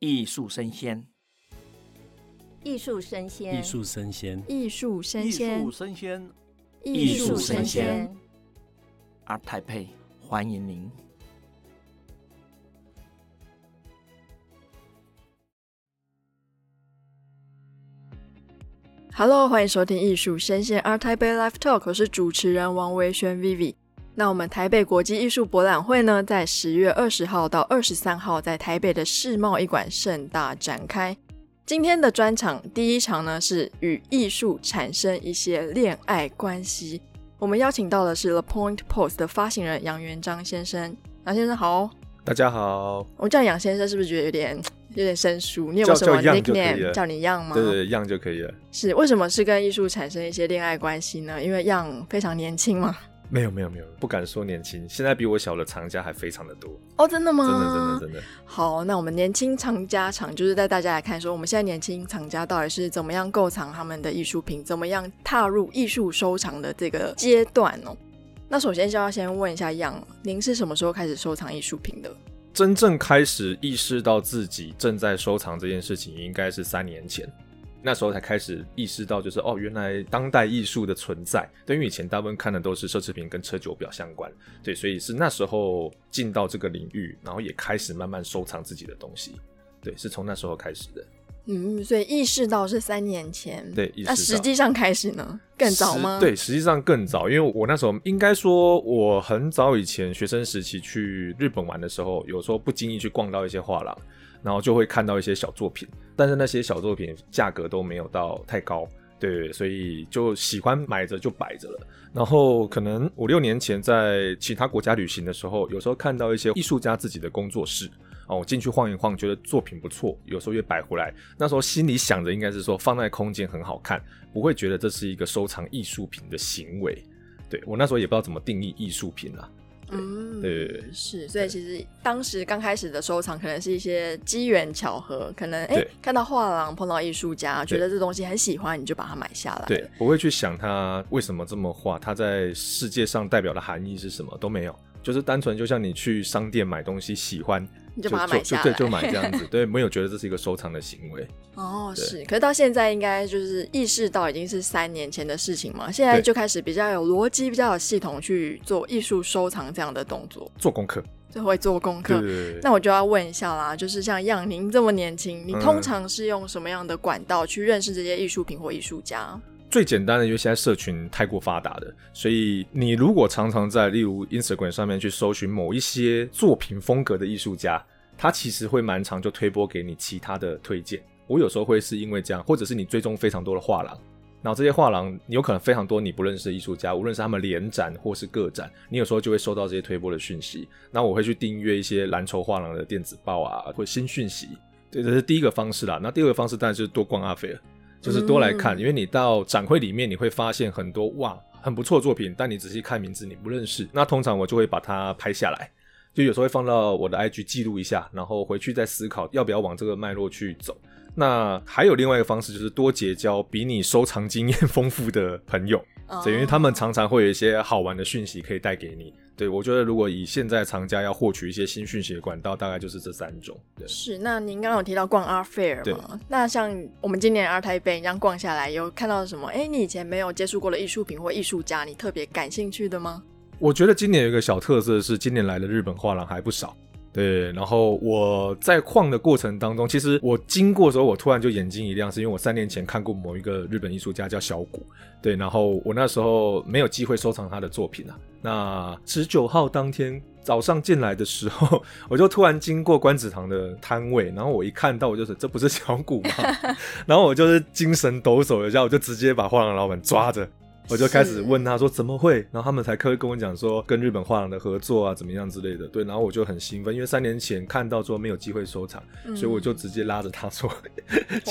艺术生鲜，艺术生鲜，艺术生鲜，艺术生鲜，艺术生鲜，艺术声鲜。ART TAIPEI，欢迎您。Hello，欢迎收听艺术生鲜 ART TAIPEI Live Talk，我是主持人王维轩 Vivi。那我们台北国际艺术博览会呢，在十月二十号到二十三号，在台北的世贸一馆盛大展开。今天的专场第一场呢，是与艺术产生一些恋爱关系。我们邀请到的是 The Point Post 的发行人杨元璋先生。杨先生好，大家好。我叫杨先生，是不是觉得有点有点生疏？你有没有什么 nickname 叫你样吗？对对，样就可以了。是，为什么是跟艺术产生一些恋爱关系呢？因为样非常年轻嘛。没有没有没有，不敢说年轻，现在比我小的藏家还非常的多哦，真的吗？真的真的真的。好，那我们年轻藏家场就是带大家来看，说我们现在年轻藏家到底是怎么样购藏他们的艺术品，怎么样踏入艺术收藏的这个阶段哦。那首先就要先问一下样，您是什么时候开始收藏艺术品的？真正开始意识到自己正在收藏这件事情，应该是三年前。那时候才开始意识到，就是哦，原来当代艺术的存在。对，因为以前大部分看的都是奢侈品跟车酒表相关，对，所以是那时候进到这个领域，然后也开始慢慢收藏自己的东西。对，是从那时候开始的。嗯，所以意识到是三年前。对，那实际上开始呢？更早吗？对，实际上更早，因为我那时候应该说，我很早以前学生时期去日本玩的时候，有时候不经意去逛到一些画廊。然后就会看到一些小作品，但是那些小作品价格都没有到太高，对，所以就喜欢买着就摆着了。然后可能五六年前在其他国家旅行的时候，有时候看到一些艺术家自己的工作室，哦，我进去晃一晃，觉得作品不错，有时候也摆回来。那时候心里想着应该是说放在空间很好看，不会觉得这是一个收藏艺术品的行为。对，我那时候也不知道怎么定义艺术品啊。嗯，对，是，所以其实当时刚开始的收藏，可能是一些机缘巧合，可能哎、欸、看到画廊碰到艺术家，觉得这东西很喜欢，你就把它买下来。对，不会去想它为什么这么画，它在世界上代表的含义是什么都没有，就是单纯就像你去商店买东西喜欢。你就把它买下对，就买这样子，对，没有觉得这是一个收藏的行为。哦，是，可是到现在应该就是意识到已经是三年前的事情嘛，现在就开始比较有逻辑、比较有系统去做艺术收藏这样的动作，做功课，就会做功课。那我就要问一下啦，就是像样您这么年轻，你通常是用什么样的管道去认识这些艺术品或艺术家？最简单的，因为现在社群太过发达了，所以你如果常常在例如 Instagram 上面去搜寻某一些作品风格的艺术家，他其实会蛮常就推播给你其他的推荐。我有时候会是因为这样，或者是你追踪非常多的画廊，然后这些画廊你有可能非常多你不认识的艺术家，无论是他们联展或是个展，你有时候就会收到这些推播的讯息。那我会去订阅一些蓝筹画廊的电子报啊，或新讯息。对，这是第一个方式啦。那第二个方式当然就是多逛阿飞了。就是多来看，因为你到展会里面，你会发现很多哇很不错的作品，但你仔细看名字你不认识。那通常我就会把它拍下来，就有时候会放到我的 IG 记录一下，然后回去再思考要不要往这个脉络去走。那还有另外一个方式，就是多结交比你收藏经验丰富的朋友，因为他们常常会有一些好玩的讯息可以带给你。对，我觉得如果以现在藏家要获取一些新讯息的管道，大概就是这三种。对，是。那您刚刚有提到逛 Art Fair 吗？那像我们今年 ART TAIPEI 这样逛下来，有看到什么？哎，你以前没有接触过的艺术品或艺术家，你特别感兴趣的吗？我觉得今年有一个小特色是，今年来的日本画廊还不少。对，然后我在逛的过程当中，其实我经过的时候，我突然就眼睛一亮，是因为我三年前看过某一个日本艺术家叫小谷，对，然后我那时候没有机会收藏他的作品啊。那十九号当天早上进来的时候，我就突然经过观子堂的摊位，然后我一看到，我就是这不是小谷吗？然后我就是精神抖擞一下，我就直接把画廊老板抓着。我就开始问他说怎么会，然后他们才可以跟我讲说跟日本画廊的合作啊怎么样之类的，对，然后我就很兴奋，因为三年前看到说没有机会收藏，嗯、所以我就直接拉着他说，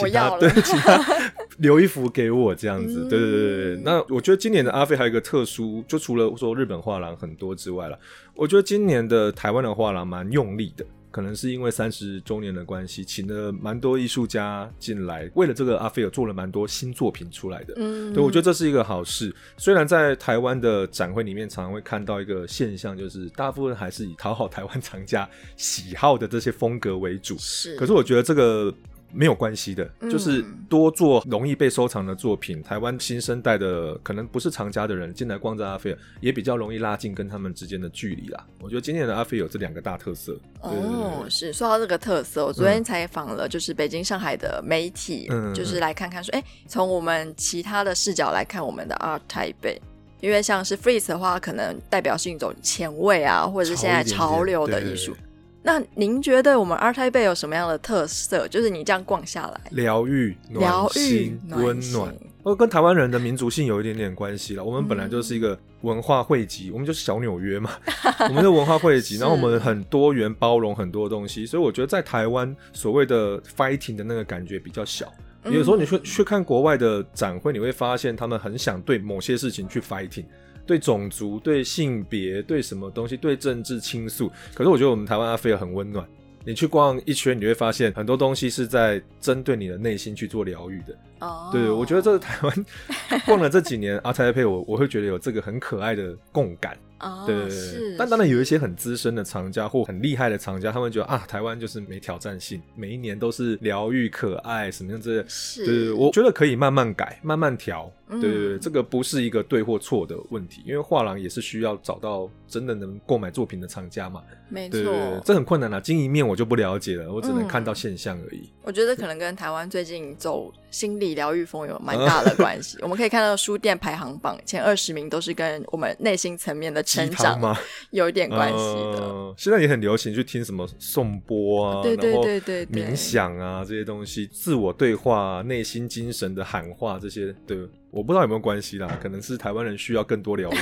我 要了，对，请他 留一幅给我这样子，对对对对。那我觉得今年的阿飞还有一个特殊，就除了说日本画廊很多之外了，我觉得今年的台湾的画廊蛮用力的，可能是因为三十周年的关系，请了蛮多艺术家进来，为了这个阿菲尔做了蛮多新作品出来的。嗯，对，我觉得这是一个好事。虽然在台湾的展会里面，常常会看到一个现象，就是大部分还是以讨好台湾藏家喜好的这些风格为主。是，可是我觉得这个。没有关系的，就是多做容易被收藏的作品。嗯、台湾新生代的可能不是藏家的人进来逛这阿菲尔，也比较容易拉近跟他们之间的距离啦。我觉得今年的阿菲尔有这两个大特色。哦，对对对，是说到这个特色，我昨天采访了就是北京、上海的媒体，嗯、就是来看看说，哎，从我们其他的视角来看我们的 ART TAIPEI，因为像是 freeze 的话，可能代表是一种前卫啊，或者是现在潮流的艺术。那您觉得我们 ART TAIPEI 有什么样的特色？就是你这样逛下来，疗愈、暖心、温暖，哦，跟台湾人的民族性有一点点关系了。我们本来就是一个文化汇集，嗯、我们就是小纽约嘛，我们的文化汇集，然后我们很多元包容很多东西，所以我觉得在台湾所谓的 fighting 的那个感觉比较小。有时候你去去看国外的展会，你会发现他们很想对某些事情去 fighting。对种族、对性别、对什么东西、对政治倾诉，可是我觉得我们台湾阿菲尔很温暖。你去逛一圈，你会发现很多东西是在针对你的内心去做疗愈的。哦，对，我觉得这是台湾 逛了这几年阿泰配，我我会觉得有这个很可爱的共感。哦，对对对。是但当然有一些很资深的藏家或很厉害的藏家，他们觉得啊，台湾就是没挑战性，每一年都是疗愈、可爱什么样子。是，对，我觉得可以慢慢改，慢慢调。对对对，这个不是一个对或错的问题，因为画廊也是需要找到真的能购买作品的藏家嘛。没错，对对对，这很困难啊。经营面我就不了解了，我只能看到现象而已。嗯、我觉得可能跟台湾最近走心理疗愈风有蛮大的关系。我们可以看到书店排行榜前二十名都是跟我们内心层面的成长有一点关系的、呃。现在也很流行去听什么颂钵啊，对对对对，冥想啊这些东西，自我对话、内心精神的喊话这些，对。我不知道有没有关系啦，可能是台湾人需要更多疗愈。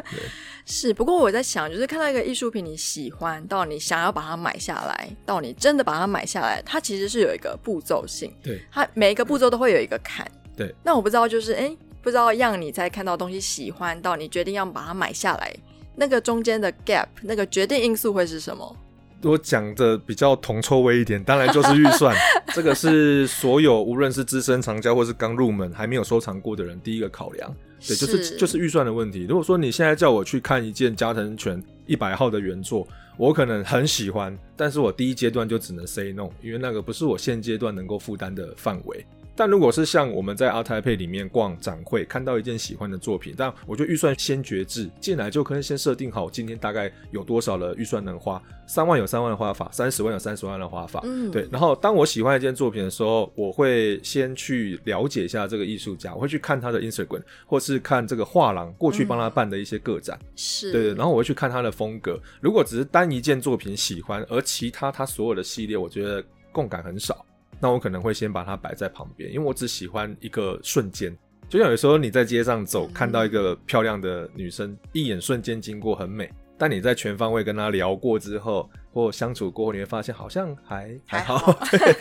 是，不过我在想，就是看到一个艺术品你喜欢，到你想要把它买下来，到你真的把它买下来，它其实是有一个步骤性。对，它每一个步骤都会有一个坎。对，那我不知道，就是哎，不知道让你在看到东西喜欢，到你决定要把它买下来，那个中间的 gap，那个决定因素会是什么？我讲的比较铜臭味一点，当然就是预算。这个是所有无论是资深藏家或是刚入门还没有收藏过的人第一个考量。对，就是是就是预算的问题。如果说你现在叫我去看一件加藤泉一百号的原作，我可能很喜欢，但是我第一阶段就只能 say no，因为那个不是我现阶段能够负担的范围。但如果是像我们在阿泰配里面逛展会，看到一件喜欢的作品，但我觉得预算先决制，进来就可以先设定好今天大概有多少的预算能花，三万有三万的花法，三十万有三十万的花法，嗯，对。然后当我喜欢一件作品的时候，我会先去了解一下这个艺术家，我会去看他的 Instagram，或是看这个画廊过去帮他办的一些个展，嗯、是对，然后我会去看他的风格。如果只是单一件作品喜欢，而其他他所有的系列，我觉得共感很少。那我可能会先把它摆在旁边，因为我只喜欢一个瞬间。就像有时候你在街上走，看到一个漂亮的女生，一眼瞬间经过很美，但你在全方位跟他聊过之后，或相处过后，你会发现好像还还好。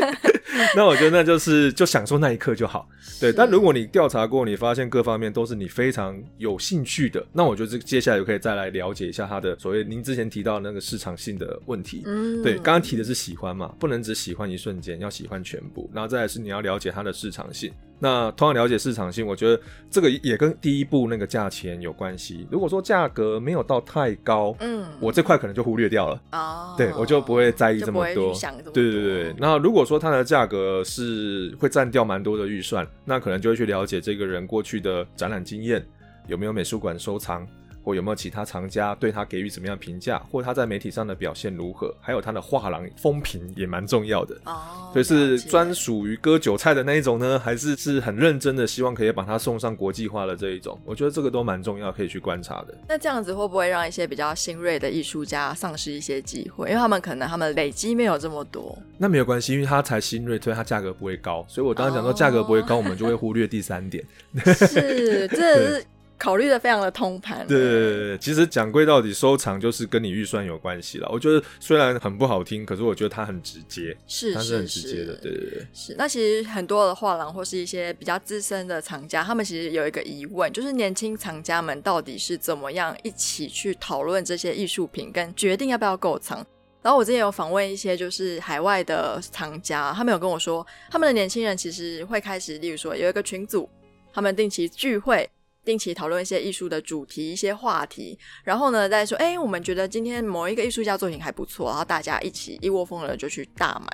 那我觉得那就是就享受那一刻就好，对。但如果你调查过，你发现各方面都是你非常有兴趣的，那我觉得这接下来就可以再来了解一下他的所谓您之前提到的那个市场性的问题。嗯，对，刚刚提的是喜欢嘛，不能只喜欢一瞬间，要喜欢全部。然后再来是你要了解它的市场性。那同样了解市场性，我觉得这个也跟第一步那个价钱有关系。如果说价格没有到太高，嗯，我这块可能就忽略掉了。哦，对，我就不会在意这么多。对对对。那如果说它的价格是会占掉蛮多的预算，那可能就会去了解这个人过去的展览经验，有没有美术馆收藏。或有没有其他藏家对他给予怎么样评价，或他在媒体上的表现如何，还有他的画廊风评也蛮重要的哦。所以是专属于割韭菜的那一种呢，还是是很认真的希望可以把它送上国际化的这一种？我觉得这个都蛮重要，可以去观察的。那这样子会不会让一些比较新锐的艺术家丧失一些机会？因为他们可能他们累积没有这么多。那没有关系，因为他才新锐，所以他价格不会高。所以我刚刚讲说价格不会高，哦、我们就会忽略第三点。是，这是。考虑的非常的通盘。对对对，其实讲归到底，收藏就是跟你预算有关系了。我觉得虽然很不好听，可是我觉得它很直接，是，它是很直接的。对对对，是。那其实很多的画廊或是一些比较资深的藏家，他们其实有一个疑问，就是年轻藏家们到底是怎么样一起去讨论这些艺术品，跟决定要不要购藏？然后我之前有访问一些就是海外的藏家，他们有跟我说，他们的年轻人其实会开始，例如说有一个群组，他们定期聚会。定期讨论一些艺术的主题、一些话题，然后呢，再说，哎，我们觉得今天某一个艺术家作品还不错，然后大家一起一窝蜂的就去大买，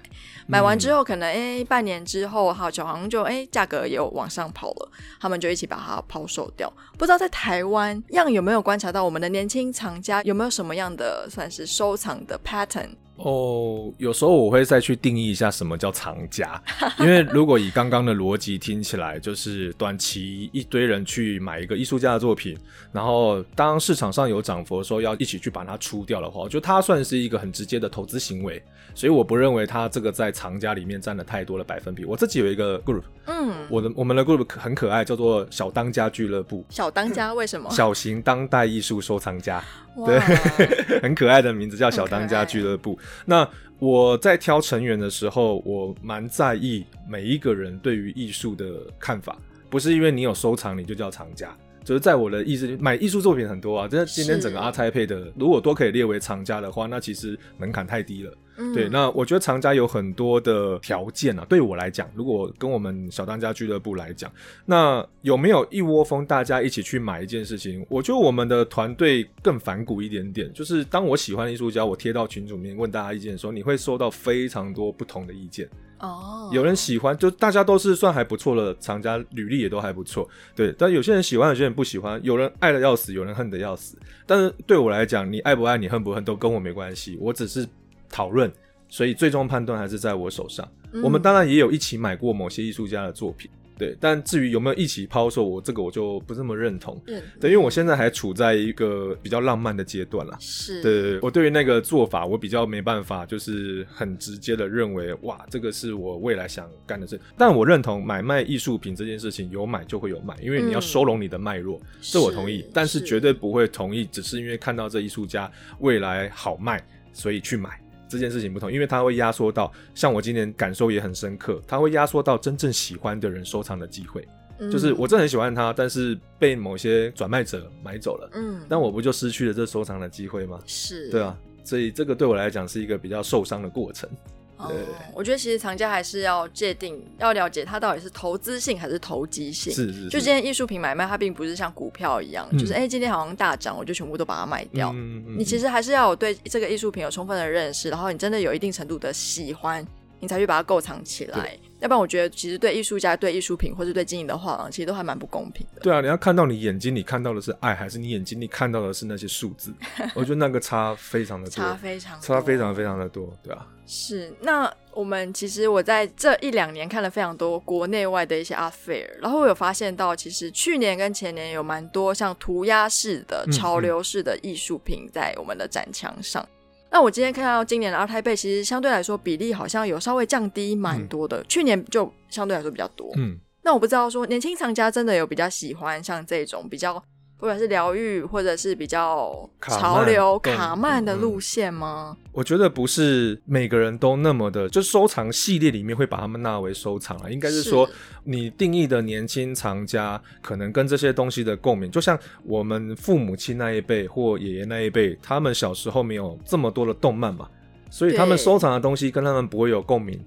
买完之后，可能哎，半年之后，好像就哎，价格也有往上跑了，他们就一起把它抛售掉。不知道在台湾样有没有观察到我们的年轻藏家有没有什么样的算是收藏的 pattern？哦，有时候我会再去定义一下什么叫藏家，因为如果以刚刚的逻辑听起来，就是短期一堆人去买一个艺术家的作品，然后当市场上有涨幅的时候，要一起去把它出掉的话，我觉得它算是一个很直接的投资行为，所以我不认为它这个在藏家里面占了太多的百分比。我自己有一个 group，嗯，我的我们的 group 很可爱，叫做小当家俱乐部。小当家为什么？小型当代艺术收藏家。对，很可爱的名字叫小当家俱乐部。那我在挑成员的时候，我蛮在意每一个人对于艺术的看法，不是因为你有收藏你就叫藏家。就是在我的意思，买艺术作品很多啊。这今天整个阿泰配的，如果都可以列为藏家的话，那其实门槛太低了。嗯、对，那我觉得藏家有很多的条件啊。对我来讲，如果跟我们小当家俱乐部来讲，那有没有一窝蜂大家一起去买一件事情？我觉得我们的团队更反骨一点点。就是当我喜欢的艺术家，我贴到群组里面问大家意见的时候，你会收到非常多不同的意见。哦，oh. 有人喜欢，就大家都是算还不错的藏家，履历也都还不错，对。但有些人喜欢，有些人不喜欢，有人爱的要死，有人恨的要死。但是对我来讲，你爱不爱，你恨不恨，都跟我没关系。我只是讨论，所以最终判断还是在我手上。嗯、我们当然也有一起买过某些艺术家的作品。对，但至于有没有一起抛售，我这个我就不这么认同。嗯，对，因为我现在还处在一个比较浪漫的阶段啦。是，对，我对于那个做法，我比较没办法，就是很直接的认为，哇，这个是我未来想干的事。但我认同买卖艺术品这件事情，有买就会有卖，因为你要收拢你的脉络，嗯、这我同意。是，但是绝对不会同意，只是因为看到这艺术家未来好卖，所以去买。这件事情不同，因为它会压缩到，像我今年感受也很深刻，它会压缩到真正喜欢的人收藏的机会。嗯、就是我真的很喜欢它，但是被某些转卖者买走了，嗯，但我不就失去了这收藏的机会吗？是，对啊，所以这个对我来讲是一个比较受伤的过程。哦，我觉得其实藏家还是要界定，要了解它到底是投资性还是投机性。是是是。就今天艺术品买卖，它并不是像股票一样，嗯、就是哎、欸，今天好像大涨，我就全部都把它卖掉。嗯嗯嗯。你其实还是要有对这个艺术品有充分的认识，然后你真的有一定程度的喜欢，你才去把它购藏起来。对要不然，我觉得其实对艺术家、对艺术品或者对经营的画廊，其实都还蛮不公平的。对啊，你要看到你眼睛里看到的是爱，还是你眼睛里看到的是那些数字？我觉得那个差非常的多，差非常差非常非常的多，对啊。是，那我们其实我在这一两年看了非常多国内外的一些 art fair，然后我有发现到，其实去年跟前年有蛮多像涂鸦式的潮流式的艺术品在我们的展墙上。嗯嗯那我今天看到今年的二胎辈其实相对来说比例好像有稍微降低蛮多的，嗯、去年就相对来说比较多。嗯，那我不知道说年轻藏家真的有比较喜欢像这种比较。不管是疗愈，或者是比较潮流卡曼的路线吗？我觉得不是每个人都那么的，就收藏系列里面会把他们纳为收藏啊。应该是说，你定义的年轻藏家可能跟这些东西的共鸣，就像我们父母亲那一辈或爷爷那一辈，他们小时候没有这么多的动漫嘛，所以他们收藏的东西跟他们不会有共鸣。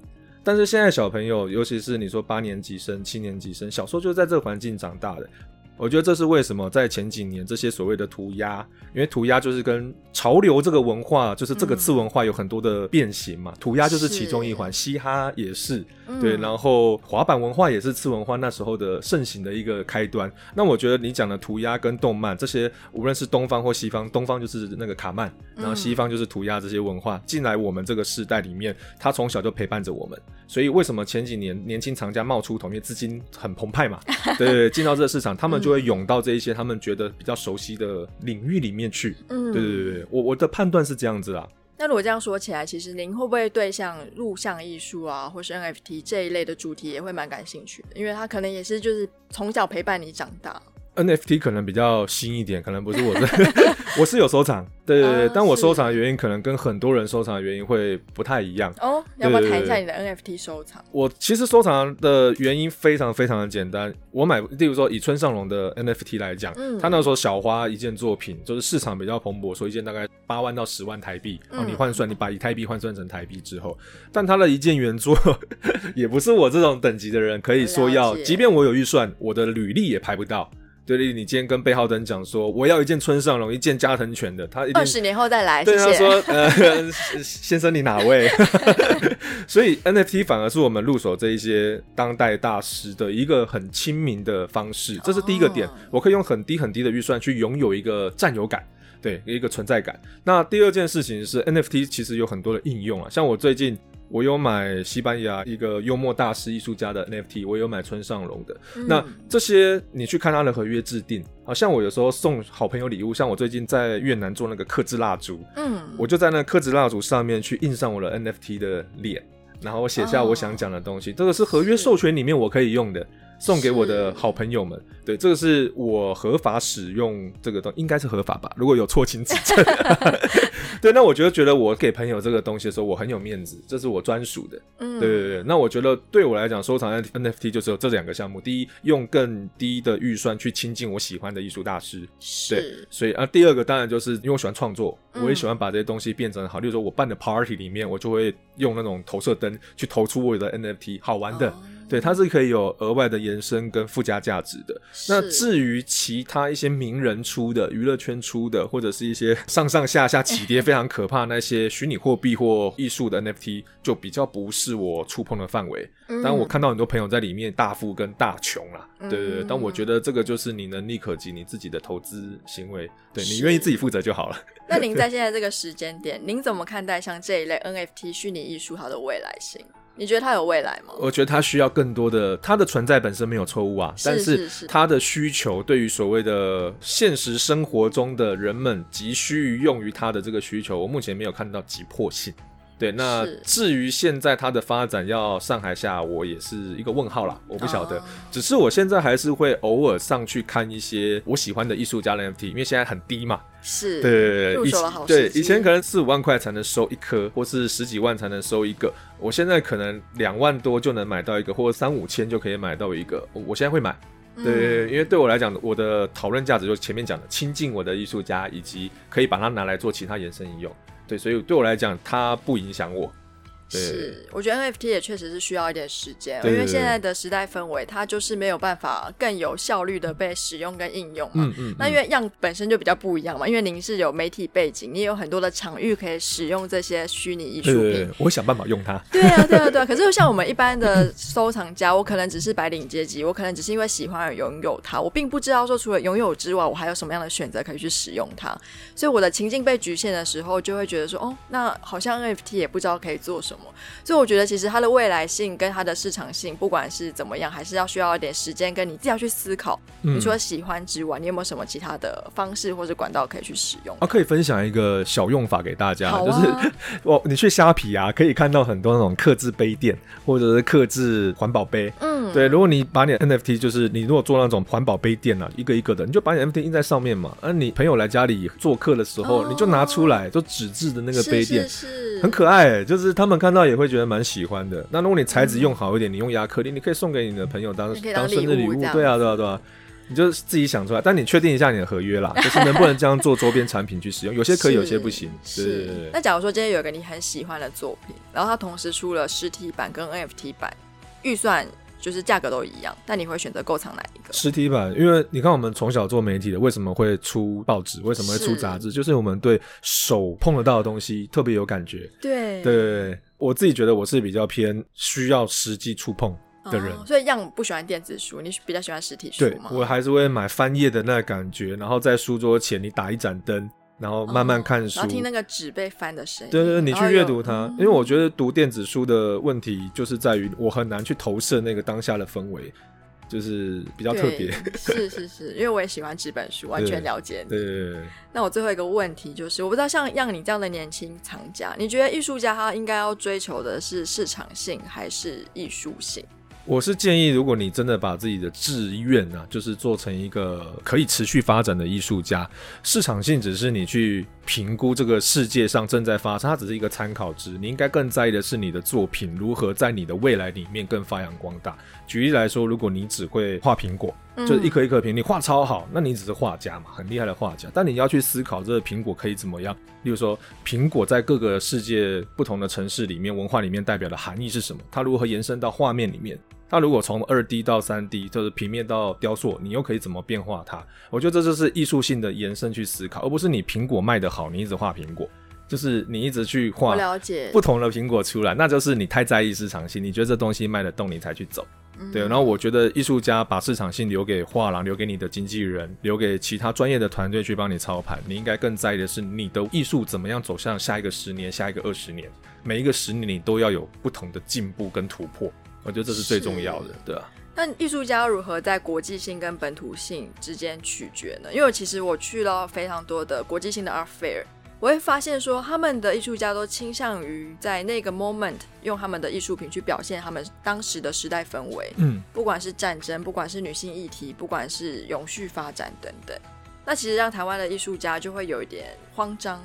但是现在小朋友，尤其是你说八年级生、七年级生，小时候就在这个环境长大的。我觉得这是为什么在前几年这些所谓的涂鸦，因为涂鸦就是跟潮流这个文化，就是这个次文化有很多的变形嘛。涂鸦就是其中一环，嘻哈也是，对，然后滑板文化也是次文化那时候的盛行的一个开端。那我觉得你讲的涂鸦跟动漫这些，无论是东方或西方，东方就是那个卡曼，然后西方就是涂鸦这些文化进来我们这个世代里面，他从小就陪伴着我们。所以为什么前几年年轻藏家冒出头，因为资金很澎湃嘛，对，进到这个市场，他们就。会涌到这一些他们觉得比较熟悉的领域里面去。嗯，对对对，我我的判断是这样子啊。那如果这样说起来，其实您会不会对像录像艺术啊，或是 NFT 这一类的主题也会蛮感兴趣的？因为它可能也是就是从小陪伴你长大。NFT 可能比较新一点，可能不是我这，我是有收藏，对对对，哦、但我收藏的原因可能跟很多人收藏的原因会不太一样。哦，要不要谈一下你的 NFT 收藏？我其实收藏的原因非常非常的简单，我买，例如说以村上隆的 NFT 来讲，嗯，他那时候小花一件作品，就是市场比较蓬勃，说一件大概八万到十万台币，然后你换算，你把以太币换算成台币之后，但他的一件原作 也不是我这种等级的人可以说要，即便我有预算，我的履历也排不到。对，你今天跟贝浩登讲说，我要一件村上隆，一件加藤犬的，他二十年后再来。对，他说，呃，先 生你哪位？所以 NFT 反而是我们入手这一些当代大师的一个很亲民的方式，这是第一个点。我可以用很低很低的预算去拥有一个占有感，对，一个存在感。那第二件事情是 NFT 其实有很多的应用啊，像我最近。我有买西班牙一个幽默大师艺术家的 NFT，我有买村上隆的。嗯、那这些你去看他的合约制定，好像我有时候送好朋友礼物，像我最近在越南做那个刻制蜡烛，嗯，我就在那刻制蜡烛上面去印上我的 NFT 的脸，然后写下我想讲的东西，哦、这个是合约授权里面我可以用的。送给我的好朋友们，对，这个是我合法使用这个东西，应该是合法吧？如果有错，请指正。对，那我觉得觉得我给朋友这个东西的时候，我很有面子，这是我专属的。嗯，对对对。那我觉得对我来讲，收藏 NFT 就只有这两个项目：第一，用更低的预算去亲近我喜欢的艺术大师；是对，所以啊，第二个当然就是因为我喜欢创作，我也喜欢把这些东西变成好。例如说，我办的 party 里面，我就会用那种投射灯去投出我的 NFT，好玩的。哦对，它是可以有额外的延伸跟附加价值的。那至于其他一些名人出的、娱乐圈出的，或者是一些上上下下起跌非常可怕那些虚拟货币或艺术的 NFT，就比较不是我触碰的范围。当然、嗯，我看到很多朋友在里面大富跟大穷啦。对对对，但我觉得这个就是你能力可及，你自己的投资行为，对你愿意自己负责就好了。那您 在现在这个时间点，您怎么看待像这一类 NFT 虚拟艺术它的未来性？你觉得它有未来吗？我觉得它需要更多的，它的存在本身没有错误啊，但是它的需求对于所谓的现实生活中的人们急需于用于它的这个需求，我目前没有看到急迫性。对，那至于现在它的发展要上还下，我也是一个问号啦，我不晓得。只是我现在还是会偶尔上去看一些我喜欢的艺术家的 NFT，因为现在很低嘛。是，对对对，以前对以前可能四五万块才能收一颗，或是十几万才能收一个，我现在可能两万多就能买到一个，或者三五千就可以买到一个。我现在会买，对，因为对我来讲，我的讨论价值就是前面讲的亲近我的艺术家，以及可以把它拿来做其他延伸应用。对，所以对我来讲，它不影响我。是，我觉得 NFT 也确实是需要一点时间，因为现在的时代氛围，它就是没有办法更有效率的被使用跟应用嘛。嗯嗯。那因为样本身就比较不一样嘛，因为您是有媒体背景，你也有很多的场域可以使用这些虚拟艺术品。我会想办法用它。对啊，对啊，对啊。可是像我们一般的收藏家，我可能只是白领阶级，我可能只是因为喜欢而拥有它，我并不知道说除了拥有之外，我还有什么样的选择可以去使用它。所以我的情境被局限的时候，就会觉得说，哦，那好像 NFT 也不知道可以做什么。所以我觉得，其实它的未来性跟它的市场性，不管是怎么样，还是要需要一点时间，跟你自己要去思考。嗯、你除了喜欢之外，你有没有什么其他的方式或者管道可以去使用？啊，可以分享一个小用法给大家，啊、就是 我，你去虾皮啊，可以看到很多那种刻制杯垫，或者是刻制环保杯。嗯，对，如果你把你的 NFT，就是你如果做那种环保杯垫啊，一个一个的，你就把你 NFT 印在上面嘛。那、啊、你朋友来家里做客的时候，哦、你就拿出来，就纸质的那个杯垫，是，是，是很可爱，就是他们看到也会觉得蛮喜欢的。那如果你材质用好一点，嗯、你用亚克力，你可以送给你的朋友当当，生日礼物。对啊，对啊，对啊，你就自己想出来，但你确定一下你的合约啦，就是能不能这样做周边产品去使用？有些可以，有些不行。是。那假如说今天有一个你很喜欢的作品，然后它同时出了实体版跟 NFT 版，预算就是价格都一样，但你会选择购藏哪一个？实体版，因为你看我们从小做媒体的，为什么会出报纸？为什么会出杂志？就是我们对手碰得到的东西特别有感觉。对对。我自己觉得我是比较偏需要实际触碰的人，哦，所以样不喜欢电子书，你比较喜欢实体书吗？对，我还是会买翻页的那个感觉，然后在书桌前你打一盏灯，然后慢慢看书，哦，然后听那个纸被翻的声音。对对对，你去阅读它，因为我觉得读电子书的问题就是在于我很难去投射那个当下的氛围。就是比较特别，是是是，因为我也喜欢纸本书，完全了解你。对，对对对。那我最后一个问题就是，我不知道像像你这样的年轻藏家，你觉得艺术家他应该要追求的是市场性还是艺术性？我是建议，如果你真的把自己的志愿啊，就是做成一个可以持续发展的艺术家，市场性只是你去评估这个世界上正在发生，它只是一个参考值。你应该更在意的是你的作品如何在你的未来里面更发扬光大。举例来说，如果你只会画苹果，就是一颗一颗苹，你画超好，那你只是画家嘛，很厉害的画家。但你要去思考这个苹果可以怎么样？例如说，苹果在各个世界不同的城市里面、文化里面代表的含义是什么？它如何延伸到画面里面？它如果从二 D 到三 D，就是平面到雕塑，你又可以怎么变化它？我觉得这就是艺术性的延伸去思考，而不是你苹果卖得好，你一直画苹果，就是你一直去画不同的苹果出来，那就是你太在意市场性，你觉得这东西卖得动，你才去走。对，然后我觉得艺术家把市场性留给画廊，留给你的经纪人，留给其他专业的团队去帮你操盘。你应该更在意的是你的艺术怎么样走向下一个十年、下一个二十年，每一个十年你都要有不同的进步跟突破。我觉得这是最重要的，对啊。那艺术家如何在国际性跟本土性之间取决呢？因为其实我去了非常多的国际性的 art fair，我会发现说，他们的艺术家都倾向于在那个 moment 用他们的艺术品去表现他们当时的时代氛围，嗯，不管是战争，不管是女性议题，不管是永续发展等等。那其实让台湾的艺术家就会有一点慌张，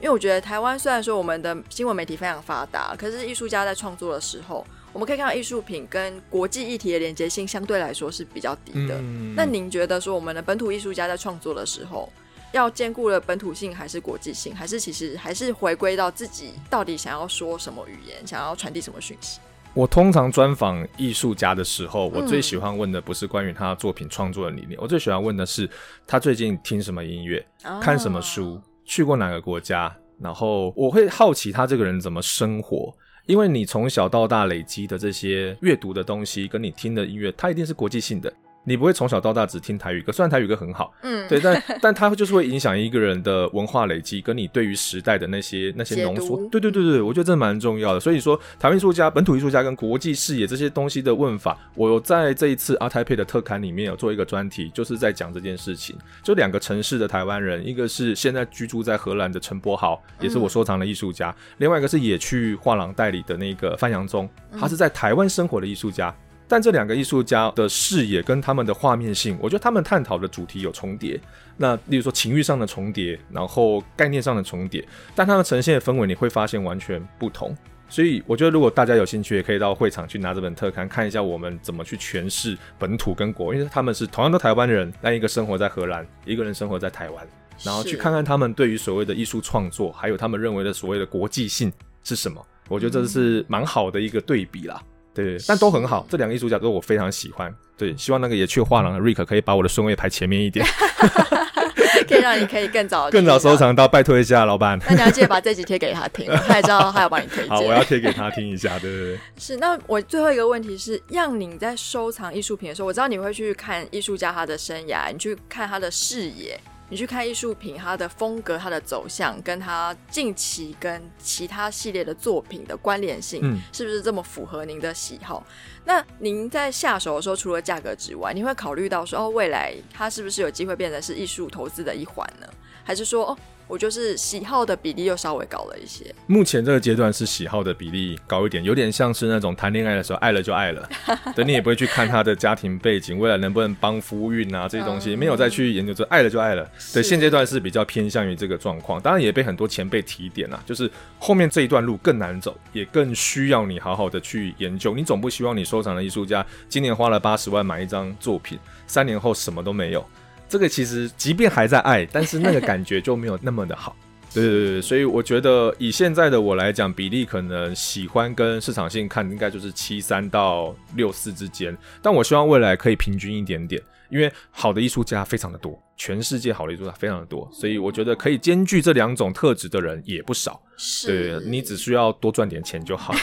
因为我觉得台湾虽然说我们的新闻媒体非常发达，可是艺术家在创作的时候。我们可以看到艺术品跟国际议题的连接性相对来说是比较低的。嗯、那您觉得说我们的本土艺术家在创作的时候，要兼顾了本土性还是国际性，还是其实还是回归到自己到底想要说什么语言，想要传递什么讯息？我通常专访艺术家的时候，我最喜欢问的不是关于他作品创作的理念，嗯、我最喜欢问的是他最近听什么音乐，哦、看什么书，去过哪个国家，然后我会好奇他这个人怎么生活。因为你从小到大累积的这些阅读的东西，跟你听的音乐，它一定是国际性的。你不会从小到大只听台语歌，虽然台语歌很好，嗯，对，但但它就是会影响一个人的文化累积，跟你对于时代的那些那些浓缩。对对对对，我觉得这蛮重要的。所以说，台湾艺术家、本土艺术家跟国际视野这些东西的问法，我在这一次阿泰配的特刊里面有做一个专题，就是在讲这件事情。就两个城市的台湾人，一个是现在居住在荷兰的陈柏豪，也是我收藏的艺术家；嗯、另外一个是也去画廊代理的那个范阳宗，他是在台湾生活的艺术家。但这两个艺术家的视野跟他们的画面性，我觉得他们探讨的主题有重叠。那例如说情欲上的重叠，然后概念上的重叠，但他们呈现的氛围你会发现完全不同。所以我觉得如果大家有兴趣，也可以到会场去拿这本特刊看一下我们怎么去诠释本土跟国，因为他们是同样的台湾人，但一个生活在荷兰，一个人生活在台湾，然后去看看他们对于所谓的艺术创作，还有他们认为的所谓的国际性是什么。我觉得这是蛮好的一个对比啦。对，但都很好，是这两个艺术家都我非常喜欢。对，希望那个也去画廊的 Rick 可以把我的顺位排前面一点，可以让你可以更早更早收藏到，拜托一下老板。那你要记得把这集贴给他听，他也知道他要帮你推荐。好，我要贴给他听一下，对对对。是，那我最后一个问题是，让你在收藏艺术品的时候，我知道你会去看艺术家他的生涯，你去看他的视野。你去看艺术品，它的风格、它的走向，跟它近期跟其他系列的作品的关联性，嗯，是不是这么符合您的喜好？那您在下手的时候，除了价格之外，你会考虑到说，哦，未来它是不是有机会变成是艺术投资的一环呢？还是说，哦？我就是喜好的比例又稍微高了一些。目前这个阶段是喜好的比例高一点，有点像是那种谈恋爱的时候，爱了就爱了，等你也不会去看他的家庭背景，未来能不能帮夫运啊这些东西，没有再去研究，这爱了就爱了。对，现阶段是比较偏向于这个状况，当然也被很多前辈提点啊，就是后面这一段路更难走，也更需要你好好的去研究。你总不希望你收藏的艺术家今年花了八十万买一张作品，三年后什么都没有。这个其实，即便还在爱，但是那个感觉就没有那么的好。对对对，所以我觉得以现在的我来讲，比例可能喜欢跟市场性看，应该就是七三到六四之间。但我希望未来可以平均一点点，因为好的艺术家非常的多。全世界好的艺术家非常的多，所以我觉得可以兼具这两种特质的人也不少。是，对，你只需要多赚点钱就好。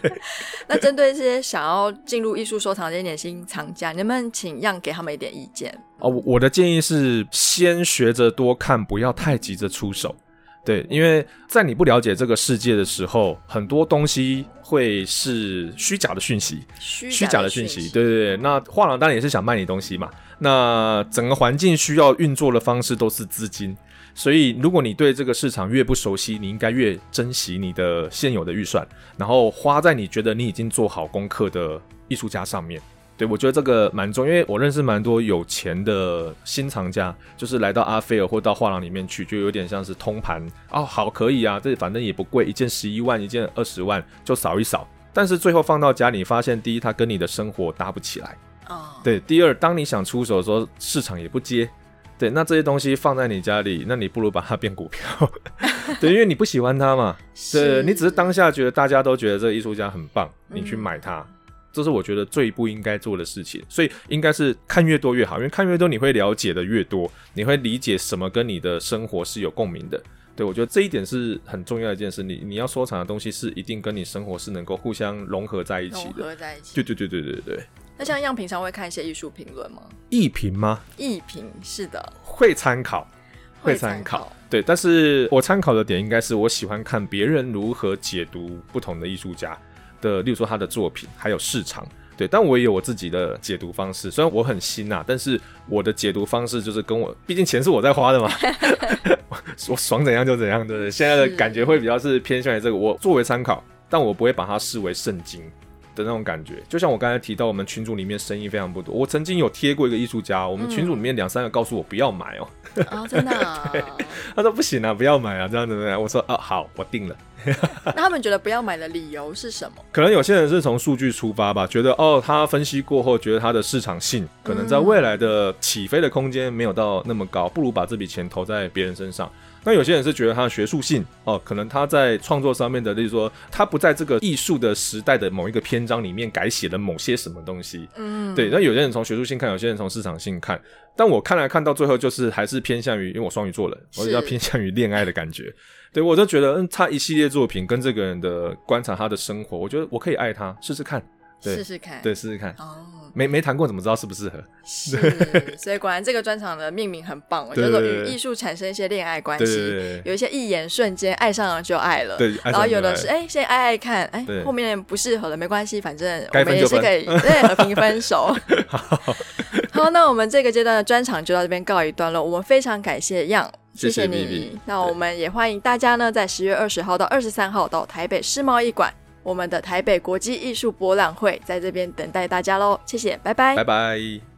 那针对这些想要进入艺术收藏这一点新藏家，能不能请让给他们一点意见？哦，我的建议是先学着多看，不要太急着出手。对，因为在你不了解这个世界的时候，很多东西会是虚假的讯息，虚假的讯息。对对对，那画廊当然也是想卖你东西嘛。那整个环境需要运作的方式都是资金，所以如果你对这个市场越不熟悉，你应该越珍惜你的现有的预算，然后花在你觉得你已经做好功课的艺术家上面。对，我觉得这个蛮重要，因为我认识蛮多有钱的新藏家，就是来到阿菲尔或到画廊里面去，就有点像是通盘哦，好可以啊，这反正也不贵，一件十一万，一件二十万，就扫一扫。但是最后放到家里，发现第一，它跟你的生活搭不起来，哦，对，第二，当你想出手的时候，市场也不接，对，那这些东西放在你家里，那你不如把它变股票，对，因为你不喜欢它嘛，对，你只是当下觉得大家都觉得这个艺术家很棒，你去买它。嗯这是我觉得最不应该做的事情，所以应该是看越多越好，因为看越多你会了解的越多，你会理解什么跟你的生活是有共鸣的。对，我觉得这一点是很重要的一件事，你你要收藏的东西是一定跟你生活是能够互相融合在一起的。融合在一起。对对对对对对。那像样平常会看一些艺术评论吗？艺评吗？艺评是的，会参考，会参考。对，但是我参考的点应该是我喜欢看别人如何解读不同的艺术家。的，例如说他的作品，还有市场，对，但我也有我自己的解读方式。虽然我很新呐，但是我的解读方式就是跟我，毕竟钱是我在花的嘛，我爽怎样就怎样，对不对？现在的感觉会比较是偏向于这个，我作为参考，但我不会把它视为圣经的那种感觉。就像我刚才提到，我们群组里面生意非常不多，我曾经有贴过一个艺术家，我们群组里面两三个告诉我不要买哦，哦，真的，对，他说不行啊，不要买啊，这样子的，我说啊，好，我定了。那他们觉得不要买的理由是什么？可能有些人是从数据出发吧，觉得哦，他分析过后觉得他的市场性可能在未来的起飞的空间没有到那么高，不如把这笔钱投在别人身上。那有些人是觉得他的学术性哦，可能他在创作上面的，例如说他不在这个艺术的时代的某一个篇章里面改写了某些什么东西。嗯，对。那有些人从学术性看，有些人从市场性看。但我看来看到最后，就是还是偏向于，因为我双鱼座人，我比较偏向于恋爱的感觉。对，我就觉得，嗯，他一系列作品跟这个人的观察他的生活，我觉得我可以爱他，试试看。对，试试看。对，试试看。哦。没没谈过，怎么知道适不适合？是，所以果然这个专场的命名很棒，叫做与艺术产生一些恋爱关系。有一些一眼瞬间爱上了就爱了，对，然后有的是哎，先爱爱看，哎，后面不适合了没关系，反正我们也是可以对和平分手。好，那我们这个阶段的专场就到这边告一段落。我们非常感谢 Yang，谢谢你。那我们也欢迎大家呢，在十月二十号到二十三号到台北世贸艺馆。我们的台北国际艺术博览会在这边等待大家喽，谢谢，拜拜，拜拜。